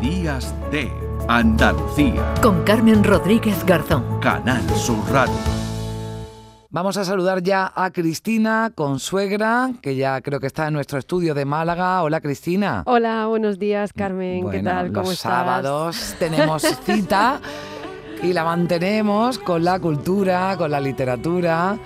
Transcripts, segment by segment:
Días de Andalucía. Con Carmen Rodríguez Garzón. Canal Sur Radio. Vamos a saludar ya a Cristina Consuegra, que ya creo que está en nuestro estudio de Málaga. Hola Cristina. Hola, buenos días Carmen. ¿Qué tal? ¿Cómo los estás? sábados tenemos cita y la mantenemos con la cultura, con la literatura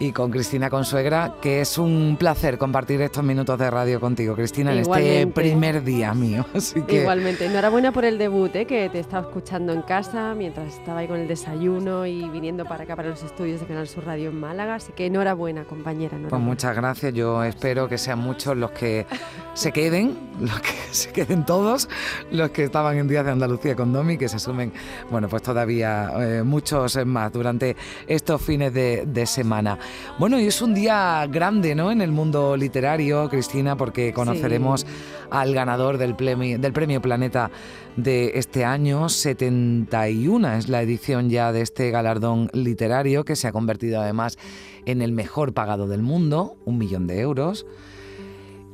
y con Cristina Consuegra, que es un placer compartir estos minutos de radio contigo, Cristina, en este primer día mío. Así que Igualmente, enhorabuena por el debut, ¿eh? que te estaba escuchando en casa mientras estaba ahí con el desayuno y viniendo para acá, para los estudios de Canal Sur Radio en Málaga. Así que enhorabuena, compañera. Pues muchas gracias. Yo espero que sean muchos los que se queden, los que se queden todos, los que estaban en Días de Andalucía con Domi, que se sumen, bueno, pues todavía eh, muchos más durante estos fines de, de semana. Bueno, y es un día grande, ¿no? En el mundo literario, Cristina, porque conoceremos al ganador del premio, del premio Planeta de este año. 71 es la edición ya de este galardón literario que se ha convertido además en el mejor pagado del mundo, un millón de euros.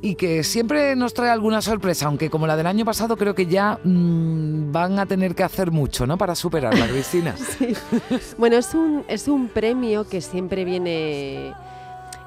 Y que siempre nos trae alguna sorpresa, aunque como la del año pasado creo que ya mm, van a tener que hacer mucho, ¿no? Para superarla, Cristina. Sí. Bueno, es un, es un premio que siempre viene...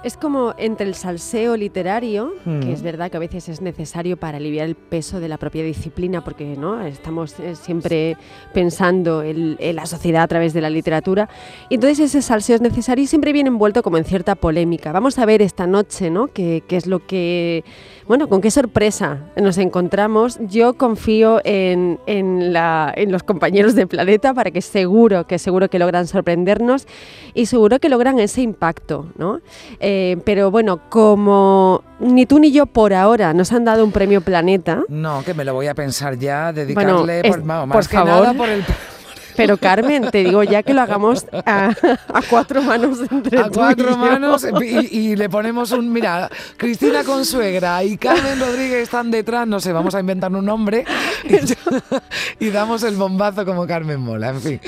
Es como entre el salseo literario, Mm. que es verdad que a veces es necesario para aliviar el peso de la propia disciplina, porque no estamos eh, siempre pensando en, en la sociedad a través de la literatura. Y entonces ese salseo es necesario y siempre viene envuelto como en cierta polémica. Vamos a ver esta noche, ¿no? ¿Qué, qué es lo que... Bueno, con qué sorpresa nos encontramos. Yo confío en, en, la- en los compañeros de Planeta para que seguro, que seguro que logran sorprendernos y seguro que logran ese impacto, ¿no? Eh, pero bueno, como ni tú ni yo por ahora nos han dado un premio Planeta, No, que me lo voy a pensar ya, dedicarle, es- por, vamos, por más que favor. nada por el... pero Carmen, te digo ya que lo hagamos a, a cuatro manos entre A tú y cuatro yo. manos y, y le ponemos un. Mira, Cristina Consuegra y Carmen Rodríguez están detrás, no sé, vamos a inventar un nombre y, y damos el bombazo como Carmen Mola, en fin.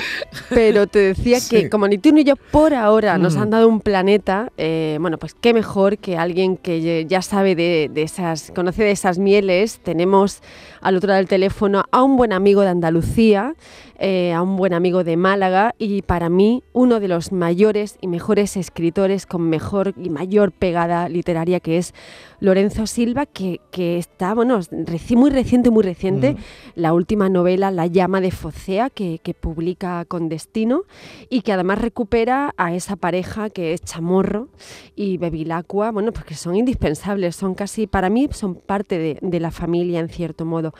Pero te decía Sí. que como ni tú ni yo por ahora nos Mm. han dado un planeta, eh, bueno, pues qué mejor que alguien que ya sabe de, de esas, conoce de esas mieles. Tenemos al otro lado del teléfono a un buen amigo de Andalucía, eh, a un buen amigo de Málaga y para mí uno de los mayores y mejores escritores con mejor y mayor pegada literaria que es Lorenzo Silva, que, que está, bueno, reci- muy reciente, muy reciente, Mm. la última novela La llama de Focea, que, que publica con Destino y que además recupera a esa pareja que es Chamorro y Bevilacqua, bueno, porque son indispensables, son casi, para mí, son parte de, de la familia en cierto modo.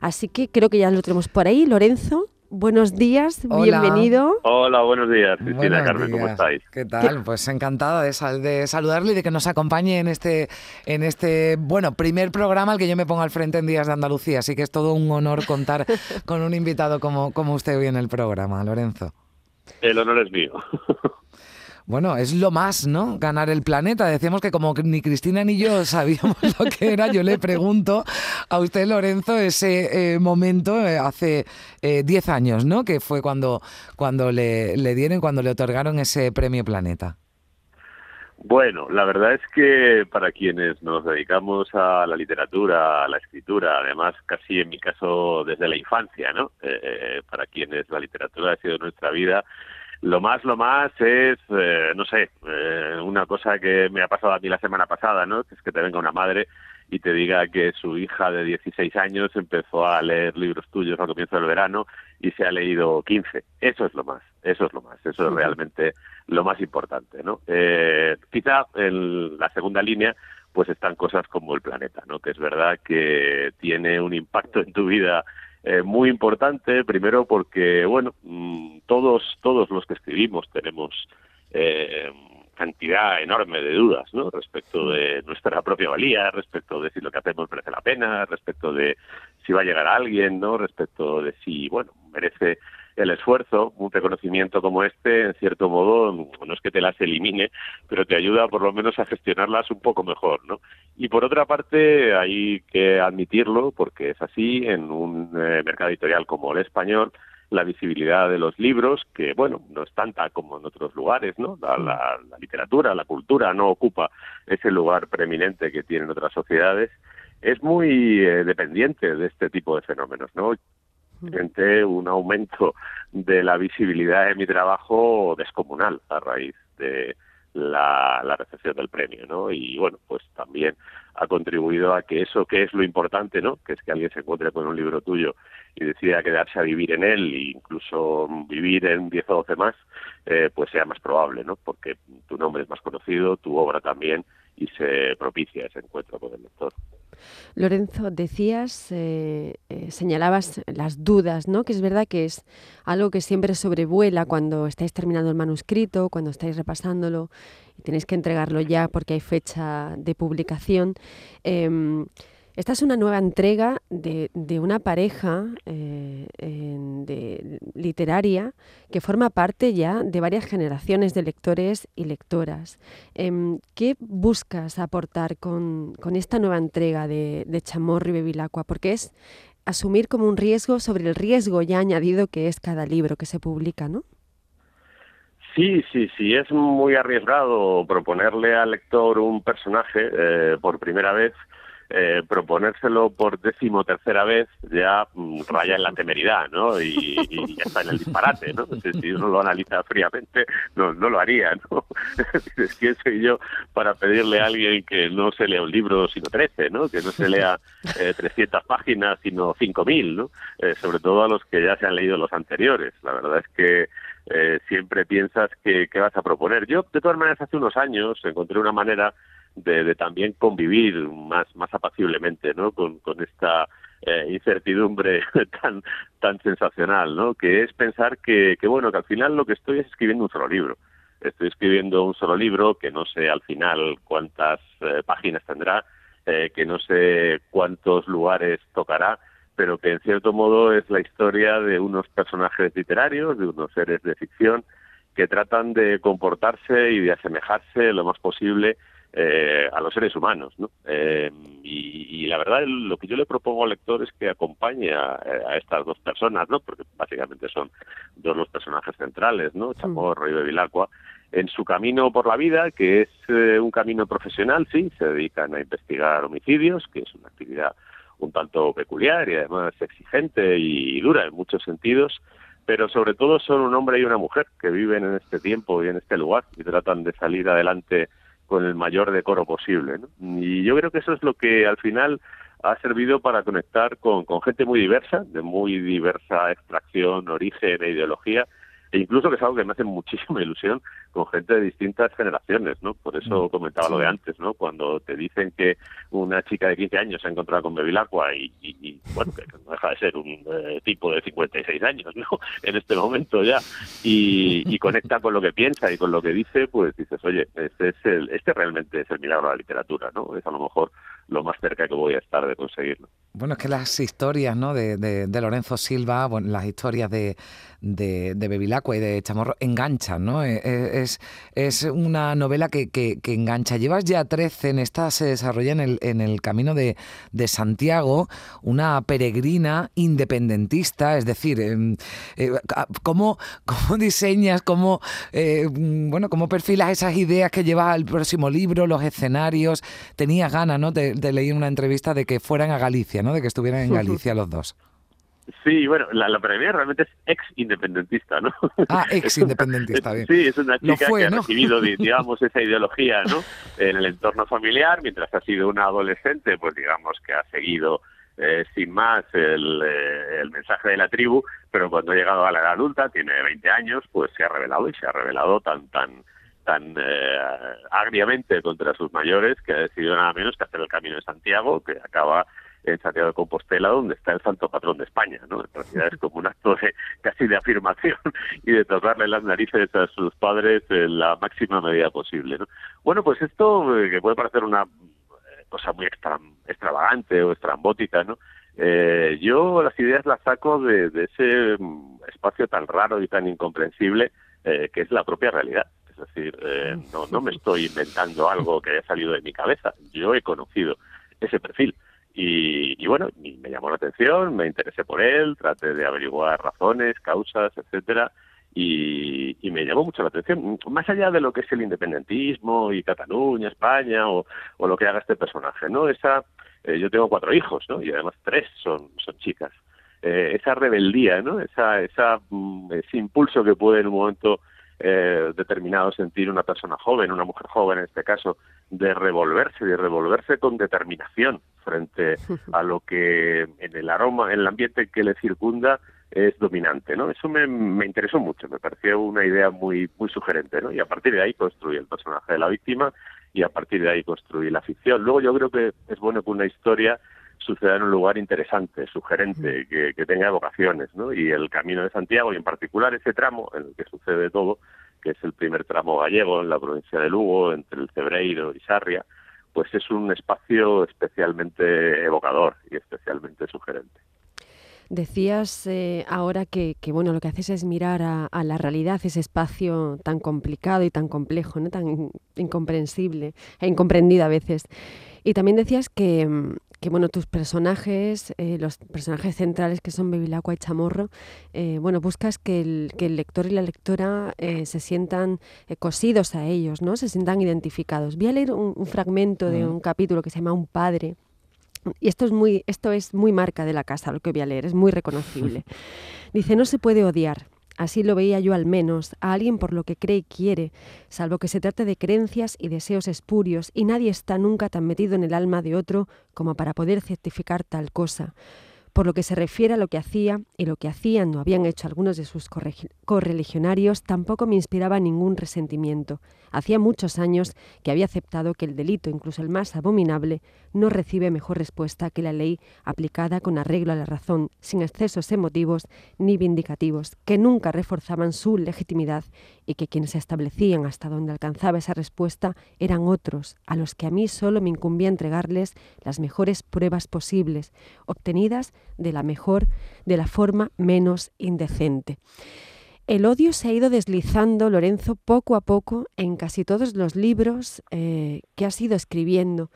Así que creo que ya lo tenemos por ahí. Lorenzo, buenos días, Hola. bienvenido. Hola, buenos días, Cristina, Buenos Carmen, ¿cómo estáis? ¿Qué tal? Pues encantada de, sal- de saludarle y de que nos acompañe en este, en este, bueno, primer programa al que yo me pongo al frente en Días de Andalucía. Así que es todo un honor contar con un invitado como, como usted hoy en el programa, Lorenzo. El honor es mío. Bueno, es lo más, ¿no? Ganar el planeta. Decíamos que como ni Cristina ni yo sabíamos lo que era, yo le pregunto a usted, Lorenzo, ese eh, momento eh, hace eh, 10 años, ¿no? Que fue cuando, cuando le, le dieron, cuando le otorgaron ese premio Planeta. Bueno, la verdad es que para quienes nos dedicamos a la literatura, a la escritura, además casi en mi caso desde la infancia, ¿no? Eh, eh, para quienes la literatura ha sido nuestra vida, lo más, lo más es, eh, no sé, eh, una cosa que me ha pasado a mí la semana pasada, ¿no? Que es que te venga una madre y te diga que su hija de 16 años empezó a leer libros tuyos al comienzo del verano y se ha leído 15. Eso es lo más, eso es lo más, eso es realmente lo más importante, ¿no? Eh, quizá en la segunda línea pues están cosas como el planeta, ¿no? Que es verdad que tiene un impacto en tu vida eh, muy importante, primero porque, bueno, mm, todos, todos los que escribimos tenemos eh, cantidad enorme de dudas, ¿no? Respecto de nuestra propia valía, respecto de si lo que hacemos merece la pena, respecto de si va a llegar a alguien, ¿no? Respecto de si, bueno, merece el esfuerzo, un reconocimiento como este, en cierto modo, no es que te las elimine, pero te ayuda por lo menos a gestionarlas un poco mejor, ¿no? Y por otra parte, hay que admitirlo, porque es así, en un eh, mercado editorial como el español, la visibilidad de los libros, que bueno, no es tanta como en otros lugares, ¿no? La, la, la literatura, la cultura no ocupa ese lugar preeminente que tienen otras sociedades. es muy eh, dependiente de este tipo de fenómenos, ¿no? Un aumento de la visibilidad de mi trabajo descomunal a raíz de la, la recepción del premio, ¿no? Y bueno, pues también ha contribuido a que eso que es lo importante, ¿no? Que es que alguien se encuentre con un libro tuyo y decida quedarse a vivir en él e incluso vivir en 10 o 12 más, eh, pues sea más probable, ¿no? Porque tu nombre es más conocido, tu obra también y se propicia ese encuentro con el lector. Lorenzo, decías, eh, eh, señalabas las dudas, ¿no? Que es verdad que es algo que siempre sobrevuela cuando estáis terminando el manuscrito, cuando estáis repasándolo y tenéis que entregarlo ya porque hay fecha de publicación. Em, esta es una nueva entrega de, una pareja eh, de, literaria que forma parte ya de varias generaciones de lectores y lectoras. Em, ¿Qué buscas aportar con, esta nueva entrega de, de Chamorro y Bevilacqua? Porque es asumir como un riesgo sobre el riesgo ya añadido que es cada libro que se publica, ¿no? Sí, sí, sí, es muy arriesgado proponerle al lector un personaje eh, por primera vez eh, proponérselo por decimotercera vez ya mm, raya en la temeridad, ¿no? Y, ya está en el disparate, ¿no? Si uno lo analiza fríamente, no, no lo haría, ¿no? Es ¿Quién soy yo para pedirle a alguien que no se lea un libro sino 13, ¿no? Que no se lea eh, 300 páginas sino 5.000, ¿no? Eh, sobre todo a los que ya se han leído los anteriores. La verdad es que eh, siempre piensas que, que vas a proponer. Yo, de todas maneras, hace unos años encontré una manera de, también convivir más, más apaciblemente ¿no? con, con esta eh, incertidumbre tan, tan sensacional, ¿no? que es pensar que, que, bueno, que al final lo que estoy es escribiendo un solo libro. Estoy escribiendo un solo libro que no sé al final cuántas eh, páginas tendrá, eh, que no sé cuántos lugares tocará, pero que en cierto modo es la historia de unos personajes literarios, de unos seres de ficción, que tratan de comportarse y de asemejarse lo más posible eh, a los seres humanos. ¿no? Eh, y, la verdad, lo que yo le propongo al lector es que acompañe a, estas dos personas, ¿no? porque básicamente son dos los personajes centrales, ¿no? Chamorro y Bevilacqua, en su camino por la vida, que es eh, un camino profesional, sí, se dedican a investigar homicidios, que es una actividad un tanto peculiar y además exigente y dura en muchos sentidos, pero sobre todo son un hombre y una mujer que viven en este tiempo y en este lugar y tratan de salir adelante con el mayor decoro posible. Y yo creo que eso es lo que al final ha servido para conectar con, con gente muy diversa, de muy diversa extracción, origen e ideología, e incluso que es algo que me hace muchísima ilusión con gente de distintas generaciones, ¿no? Por eso mm, comentaba lo de antes, ¿no? Cuando te dicen que una chica de 15 años se ha encontrado con Bevilacqua y, y, bueno, que no deja de ser un eh, tipo de 56 años, ¿no? En este momento ya, y, conecta con lo que piensa y con lo que dice, pues dices, oye, este, es el, este realmente es el milagro de la literatura, ¿no? Es a lo mejor lo más cerca que voy a estar de conseguirlo. Bueno, es que las historias ¿no? de, de, Lorenzo Silva, bueno, las historias de, de, de Bevilacqua y de Chamorro enganchan, ¿no? E, e, es, es una novela que, que, engancha. Llevas ya 13, en esta se desarrolla en el, en el camino de, Santiago, una peregrina independentista, es decir, em, eh, ¿cómo, ¿cómo, diseñas, cómo, eh, bueno, cómo perfilas esas ideas que llevas al próximo libro, los escenarios? Tenías ganas, ¿no? Te, te una entrevista de que fueran a Galicia, ¿no? De que estuvieran en Galicia los dos. Sí, bueno, la, la realmente es ex independentista, ¿no? Ah, ex independentista, bien. Sí, es una chica que ha recibido, digamos, esa ideología, ¿no? En el entorno familiar, mientras ha sido una adolescente, pues digamos que ha seguido eh, sin más el, eh, el, mensaje de la tribu, pero cuando ha llegado a la edad adulta, tiene 20 años, pues se ha revelado y se ha revelado tan, tan, tan eh, agriamente contra sus mayores que ha decidido nada menos que hacer el camino de Santiago, que acaba en Santiago de Compostela, donde está el santo patrón de España, ¿no? En realidad es como un acto de, casi de afirmación y de tocarle las narices a sus padres en la máxima medida posible, ¿no? Bueno, pues esto, eh, que puede parecer una eh, cosa muy extravagante o estrambótica, ¿no? Eh, yo las ideas las saco de, de, ese mm, espacio tan raro y tan incomprensible eh, que es la propia realidad. Es decir, eh, no, no me estoy inventando algo que haya salido de mi cabeza. Yo he conocido ese perfil. Y, bueno, me llamó la atención, me interesé por él, traté de averiguar razones, causas, etcétera, y, me llamó mucho la atención, más allá de lo que es el independentismo y Cataluña, España o, lo que haga este personaje, ¿no? Esa, eh, yo tengo cuatro hijos, ¿no? Y además tres son, son chicas. Eh, esa rebeldía, ¿no? Esa, esa, mm, ese impulso que puede en un momento eh, determinado sentir una persona joven, una mujer joven en este caso, de revolverse, de revolverse con determinación frente a lo que en el aroma, en el ambiente que le circunda es dominante, ¿no? Eso me, me interesó mucho, me pareció una idea muy muy sugerente, ¿no? Y a partir de ahí construí el personaje de la víctima y a partir de ahí construí la ficción. Luego yo creo que es bueno que una historia suceda en un lugar interesante, sugerente, que, que tenga vocaciones, ¿no? Y el Camino de Santiago, y en particular ese tramo en el que sucede todo, que es el primer tramo gallego en la provincia de Lugo, entre el Cebreiro y Sarria, pues es un espacio especialmente evocador y especialmente sugerente. Decías eh, ahora que, bueno, lo que haces es mirar a, la realidad, ese espacio tan complicado y tan complejo, ¿no? tan incomprensible e incomprendido a veces. Y también decías que, mm, que bueno, tus personajes, eh, los personajes centrales que son Bevilacqua y Chamorro, eh, bueno, buscas que el, que el, lector y la lectora se sientan cosidos a ellos, ¿no? Se sientan identificados. Voy a leer un, fragmento de un capítulo que se llama Un padre, y esto es muy, esto es muy marca de la casa, lo que voy a leer, es muy reconocible. Dice, no se puede odiar, así lo veía yo al menos, a alguien por lo que cree y quiere, salvo que se trate de creencias y deseos espurios, y nadie está nunca tan metido en el alma de otro como para poder certificar tal cosa. Por lo que se refiere a lo que hacía y lo que hacían o habían hecho algunos de sus correligionarios, tampoco me inspiraba ningún resentimiento. Hacía muchos años que había aceptado que el delito, incluso el más abominable, no recibe mejor respuesta que la ley aplicada con arreglo a la razón, sin excesos emotivos ni vindicativos, que nunca reforzaban su legitimidad y que quienes establecían hasta donde alcanzaba esa respuesta eran otros, a los que a mí solo me incumbía entregarles las mejores pruebas posibles, obtenidas de la mejor, de la forma menos indecente. El odio se ha ido deslizando, Lorenzo, poco a poco en casi todos los libros eh, que has ido escribiendo.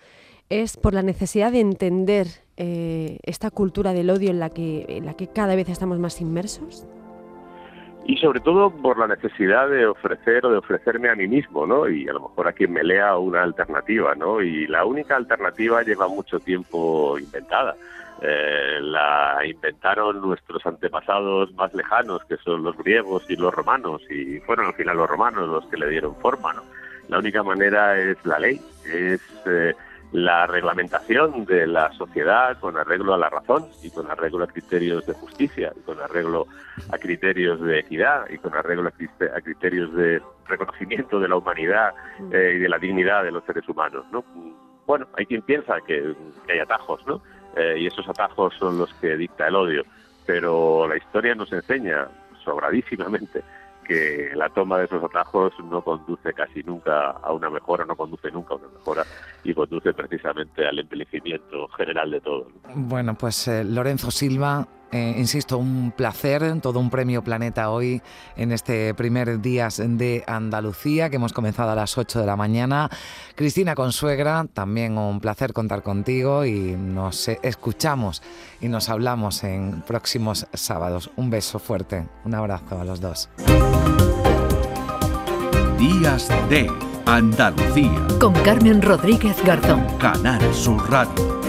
Es por la necesidad de entender eh, esta cultura del odio en la, que, en la que cada vez estamos más inmersos. Y sobre todo por la necesidad de ofrecer o de ofrecerme a mí mismo, ¿no? Y a lo mejor a quien me lea una alternativa, ¿no? Y la única alternativa lleva mucho tiempo inventada. Eh, la inventaron nuestros antepasados más lejanos, que son los griegos y los romanos, y fueron al final los romanos los que le dieron forma. ¿no? La única manera es la ley, es eh, la reglamentación de la sociedad con arreglo a la razón y con arreglo a criterios de justicia, y con arreglo a criterios de equidad y con arreglo a, criterios de reconocimiento de la humanidad eh, y de la dignidad de los seres humanos. ¿no? Bueno, hay quien piensa que, que hay atajos, ¿no? Eh, y esos atajos son los que dicta el odio. Pero la historia nos enseña sobradísimamente que la toma de esos atajos no conduce casi nunca a una mejora, no conduce nunca a una mejora y conduce precisamente al envejecimiento general de todo. Bueno, pues eh, Lorenzo Silva, eh, insisto, un placer, todo un premio Planeta hoy en este primer día de Andalucía que hemos comenzado a las 8 de la mañana. Cristina Consuegra, también un placer contar contigo y nos escuchamos y nos hablamos en próximos sábados. Un beso fuerte, un abrazo a los dos. Días de Andalucía. Con Carmen Rodríguez Garzón. Canal Sur Radio.